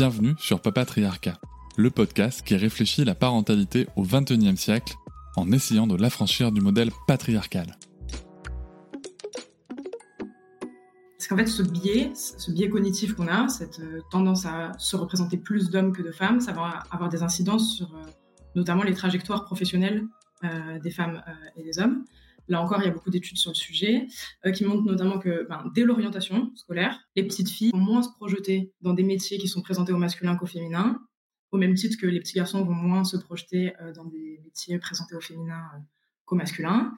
Bienvenue sur Papatriarcat, le podcast qui réfléchit la parentalité au XXIe siècle en essayant de l'affranchir du modèle patriarcal. Parce qu'en fait, ce biais, ce biais cognitif qu'on a, cette euh, tendance à se représenter plus d'hommes que de femmes, ça va avoir des incidences sur euh, notamment les trajectoires professionnelles euh, des femmes et des hommes. Là encore, il y a beaucoup d'études sur le sujet euh, qui montrent notamment que ben, dès l'orientation scolaire, les petites filles vont moins se projeter dans des métiers qui sont présentés au masculin qu'au féminin, au même titre que les petits garçons vont moins se projeter euh, dans des métiers présentés au féminin euh, qu'au masculin.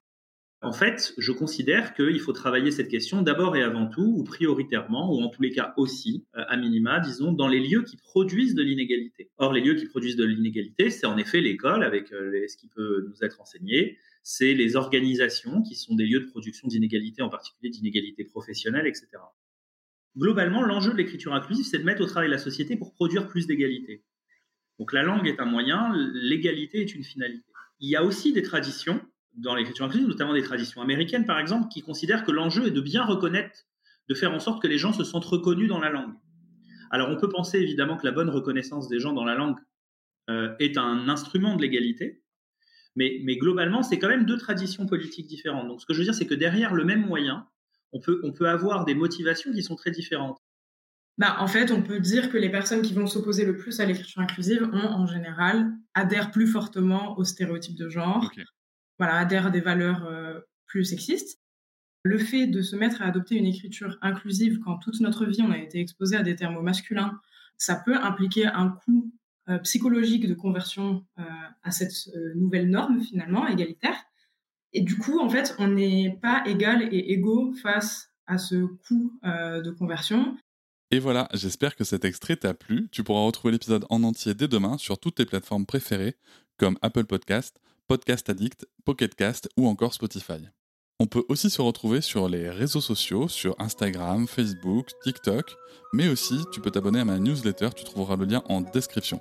En fait, je considère qu'il faut travailler cette question d'abord et avant tout, ou prioritairement, ou en tous les cas aussi, à minima, disons, dans les lieux qui produisent de l'inégalité. Or, les lieux qui produisent de l'inégalité, c'est en effet l'école, avec ce qui peut nous être enseigné, c'est les organisations qui sont des lieux de production d'inégalités, en particulier d'inégalités professionnelles, etc. Globalement, l'enjeu de l'écriture inclusive, c'est de mettre au travail la société pour produire plus d'égalité. Donc la langue est un moyen, l'égalité est une finalité. Il y a aussi des traditions dans l'écriture inclusive, notamment des traditions américaines par exemple, qui considèrent que l'enjeu est de bien reconnaître, de faire en sorte que les gens se sentent reconnus dans la langue. Alors on peut penser évidemment que la bonne reconnaissance des gens dans la langue euh, est un instrument de l'égalité, mais, globalement, c'est quand même deux traditions politiques différentes. Donc, ce que je veux dire, c'est que derrière le même moyen, on peut, on peut avoir des motivations qui sont très différentes. Bah, en fait, on peut dire que les personnes qui vont s'opposer le plus à l'écriture inclusive ont, en général, adhèrent plus fortement aux stéréotypes de genre, voilà, adhèrent à des valeurs euh, plus sexistes. Le fait de se mettre à adopter une écriture inclusive quand toute notre vie on a été exposé à des termes masculins, ça peut impliquer un coût psychologique de conversion euh, à cette euh, nouvelle norme finalement égalitaire. Et du coup, en fait, on n'est pas égal et égaux face à ce coût de conversion. Et voilà, j'espère que cet extrait t'a plu. Tu pourras retrouver l'épisode en entier dès demain sur toutes tes plateformes préférées comme Apple Podcast, Podcast Addict, Pocket Cast ou encore Spotify. On peut aussi se retrouver sur les réseaux sociaux, sur Instagram, Facebook, TikTok, mais aussi tu peux t'abonner à ma newsletter, tu trouveras le lien en description.